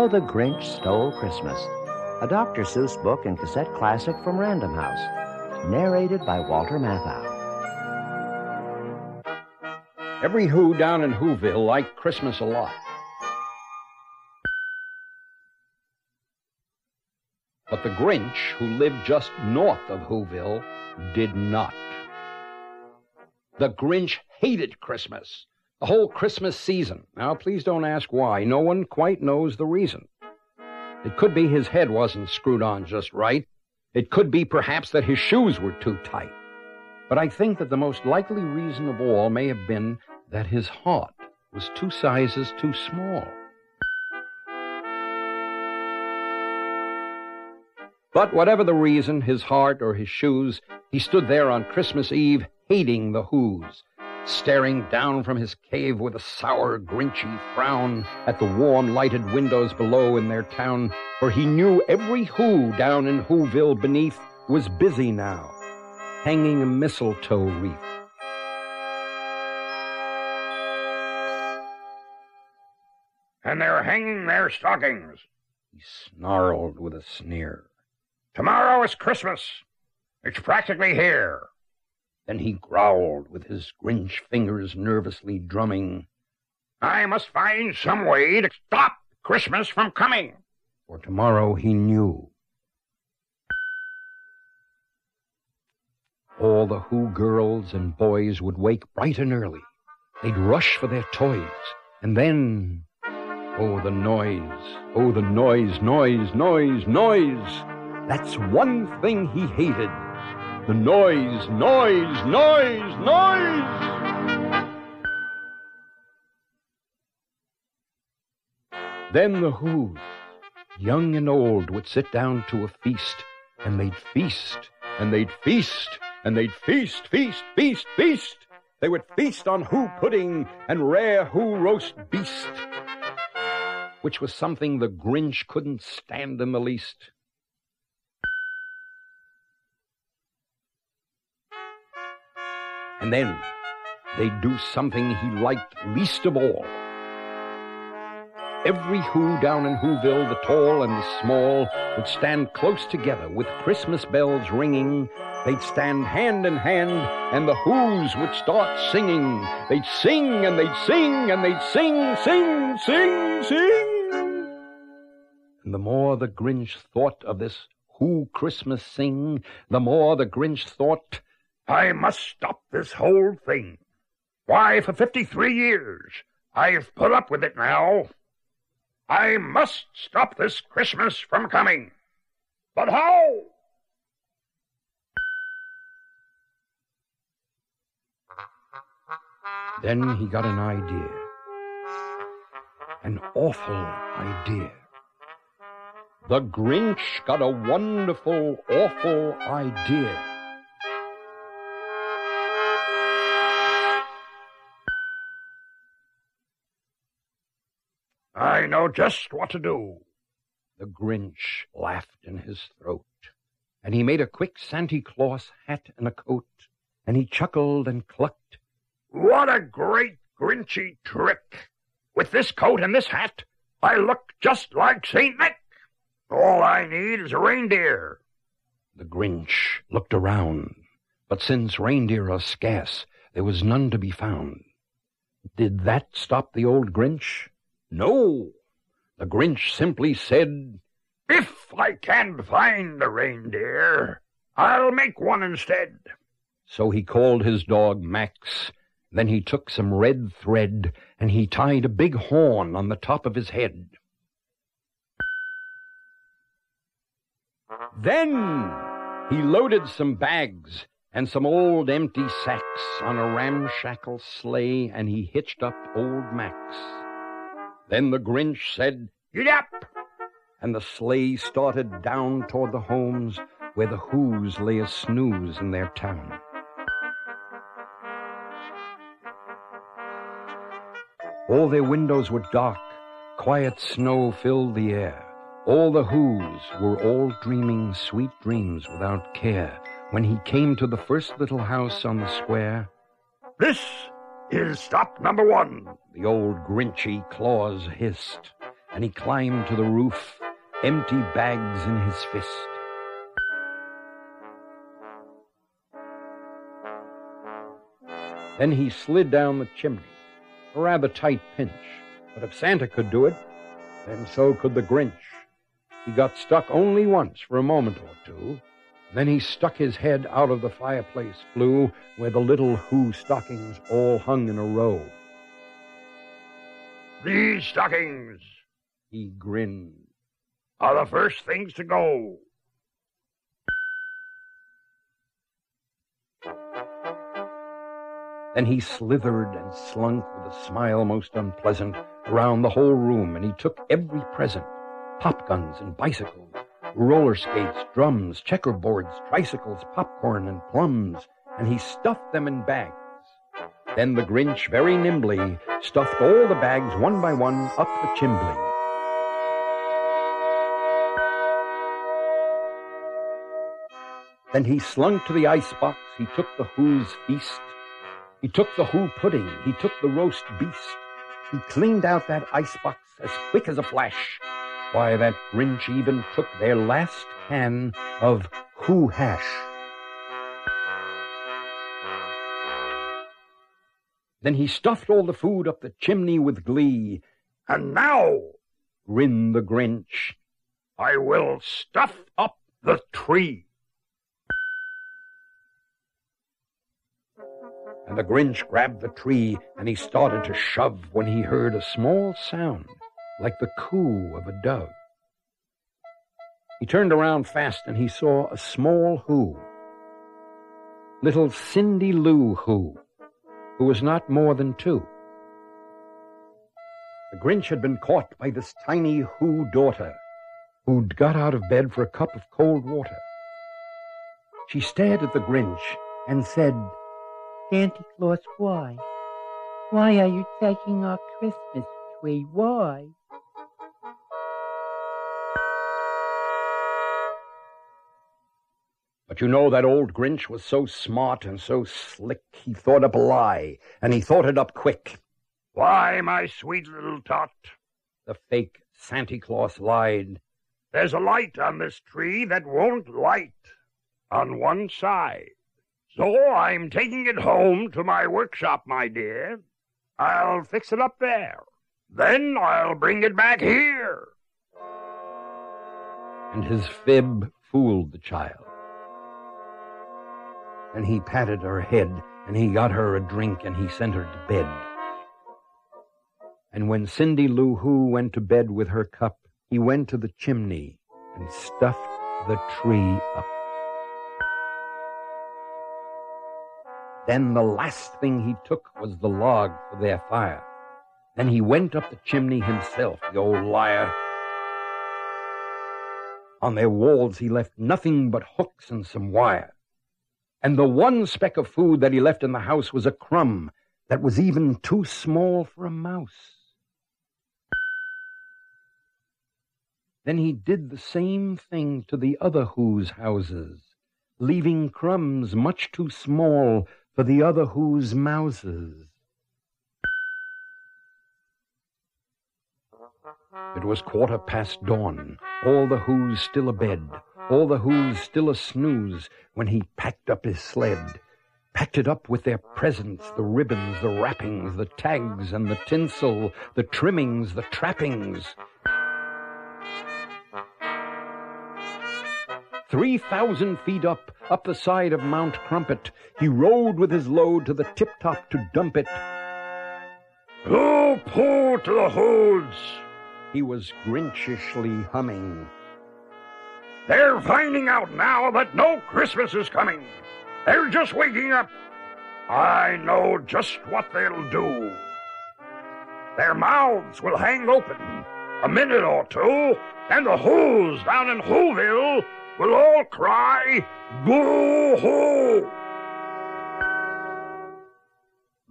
How the Grinch Stole Christmas, a Dr. Seuss book and cassette classic from Random House, narrated by Walter Matthau. Every Who down in Whoville liked Christmas a lot. But the Grinch, who lived just north of Whoville, did not. The Grinch hated Christmas, the whole Christmas season. Now, please don't ask why. No one quite knows the reason. It could be his head wasn't screwed on just right. It could be perhaps that his shoes were too tight. But I think that the most likely reason of all may have been that his heart was two sizes too small. But whatever the reason, his heart or his shoes, he stood there on Christmas Eve hating the Who's, staring down from his cave with a sour, grinchy frown at the warm, lighted windows below in their town, for he knew every Who down in Whoville beneath was busy now, hanging a mistletoe wreath. And they're hanging their stockings. He snarled with a sneer. Tomorrow is Christmas. It's practically here. Then he growled with his Grinch fingers nervously drumming. I must find some way to stop Christmas from coming. For tomorrow he knew. All the Who girls and boys would wake bright and early. They'd rush for their toys. And then, oh, the noise, oh, the noise, noise, noise, noise. That's one thing he hated. The noise, noise, noise, noise! Then the Who's, young and old, would sit down to a feast, and they'd feast, and they'd feast, and they'd feast, feast, feast, feast. They would feast on Who pudding and rare Who roast beast, which was something the Grinch couldn't stand in the least. And then they'd do something he liked least of all. Every Who down in Whoville, the tall and the small, would stand close together with Christmas bells ringing. They'd stand hand in hand, and the Who's would start singing. They'd sing and they'd sing and they'd sing, sing, sing, sing. And the more the Grinch thought of this Who Christmas sing, the more the Grinch thought, I must stop this whole thing. Why, for 53 years, I've put up with it now. I must stop this Christmas from coming. But how? Then he got an idea. An awful idea. The Grinch got a wonderful, awful idea. I know just what to do. The Grinch laughed in his throat, and he made a quick Santa Claus hat and a coat, and he chuckled and clucked. What a great Grinchy trick! With this coat and this hat, I look just like St. Nick. All I need is a reindeer. The Grinch looked around, but since reindeer are scarce, there was none to be found. Did that stop the old Grinch? No. The Grinch simply said, If I can't find the reindeer, I'll make one instead. So he called his dog Max. Then he took some red thread and he tied a big horn on the top of his head. Then he loaded some bags and some old empty sacks on a ramshackle sleigh and he hitched up old Max. Then the Grinch said, Get up! And the sleigh started down toward the homes where the Who's lay a snooze in their town. All their windows were dark. Quiet snow filled the air. All the Who's were all dreaming sweet dreams without care when he came to the first little house on the square. This is stop number one. The old Grinchy claws hissed. and he climbed to the roof, empty bags in his fist. Then he slid down the chimney, a rather tight pinch. But if Santa could do it, then so could the Grinch. He got stuck only once for a moment or two. Then he stuck his head out of the fireplace flue where the little Who stockings all hung in a row. These stockings He grinned. are the first things to go. Then he slithered and slunk with a smile most unpleasant around the whole room, and he took every present pop guns and bicycles, roller skates, drums, checkerboards, tricycles, popcorn, and plums, and he stuffed them in bags. Then the Grinch very nimbly stuffed all the bags one by one up the chimbley. Then he slunk to the icebox, he took the Who's feast, he took the Who pudding, he took the roast beast, he cleaned out that icebox as quick as a flash. Why, that Grinch even took their last can of Who hash. Then he stuffed all the food up the chimney with glee, And now grinned the Grinch. I will stuff up the tree. And the Grinch grabbed the tree and he started to shove when he heard a small sound like the coo of a dove. He turned around fast and he saw a small Who. Little Cindy Lou Who, who was not more than two. The Grinch had been caught by this tiny Who daughter, who'd got out of bed for a cup of cold water. She stared at the Grinch and said, Santa Claus, why? Why are you taking our Christmas tree? Why? But you know that old Grinch was so smart and so slick, he thought up a lie, and he thought it up quick. Why, my sweet little tot, The fake Santa Claus lied. there's a light on this tree that won't light on one side. So I'm taking it home to my workshop, my dear. I'll fix it up there. Then I'll bring it back here. And his fib fooled the child. And he patted her head, and he got her a drink, and he sent her to bed. And when Cindy Lou Who went to bed with her cup, he went to the chimney and stuffed the tree up. Then the last thing he took was the log for their fire. Then he went up the chimney himself, the old liar. On their walls he left nothing but hooks and some wire. And the one speck of food that he left in the house was a crumb that was even too small for a mouse. Then he did the same thing to the other Who's houses, leaving crumbs much too small for the other Who's mouses. It was quarter past dawn, all the Who's still abed, all the Who's still a snooze, when he packed up his sled. Packed it up with their presents, the ribbons, the wrappings, the tags and the tinsel, the trimmings, the trappings. Three thousand feet up, up the side of Mount Crumpet, he rode with his load to the tip-top to dump it. Pooh, pooh to the Who's. He was grinchishly humming. They're finding out now that no Christmas is coming. They're just waking up. I know just what they'll do. Their mouths will hang open a minute or two, and the Who's down in Whoville will all cry, Boo hoo!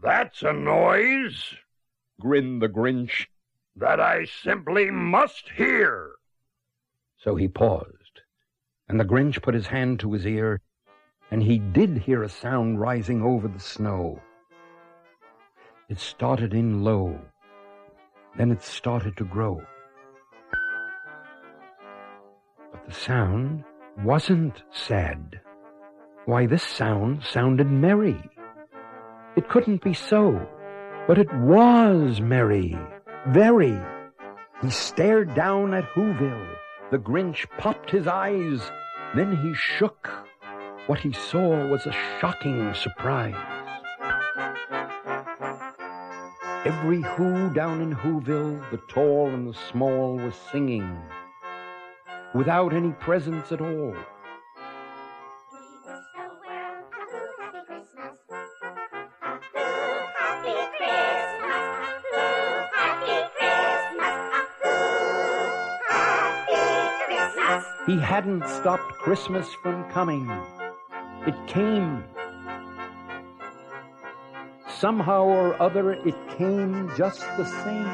That's a noise Grinned the Grinch. that I simply must hear. So he paused, and the Grinch put his hand to his ear, and he did hear a sound rising over the snow. It started in low, then it started to grow. But the sound wasn't sad. Why, this sound sounded merry. It couldn't be so, but it was merry, very. He stared down at Whoville. The Grinch popped his eyes. Then he shook. What he saw was a shocking surprise. Every Who down in Whoville, the tall and the small, was singing without any presents at all. He hadn't stopped Christmas from coming. It came. Somehow or other, it came just the same.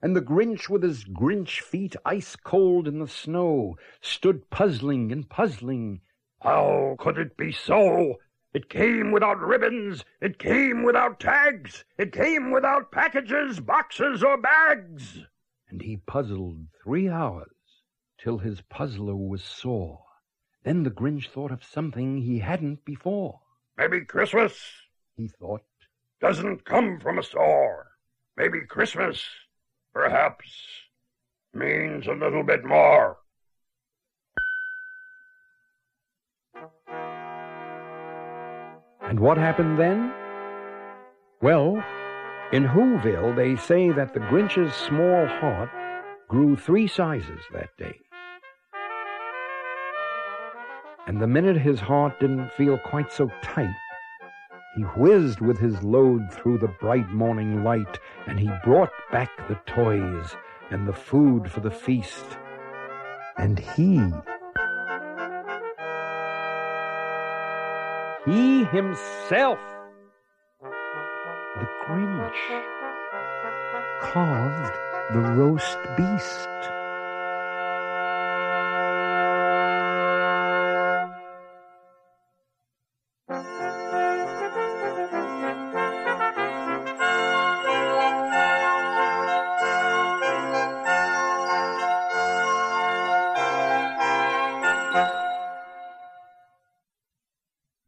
And the Grinch, with his Grinch feet ice cold in the snow, stood puzzling and puzzling. How could it be so? It came without ribbons. It came without tags. It came without packages, boxes, or bags. And he puzzled three hours till his puzzler was sore. Then the Grinch thought of something he hadn't before. Maybe Christmas, he thought, doesn't come from a store. Maybe Christmas, perhaps, means a little bit more. And what happened then? Well, in Whoville, they say that the Grinch's small heart grew three sizes that day. And the minute his heart didn't feel quite so tight, he whizzed with his load through the bright morning light, and he brought back the toys and the food for the feast. And he He himself, the Grinch, carved the roast beast.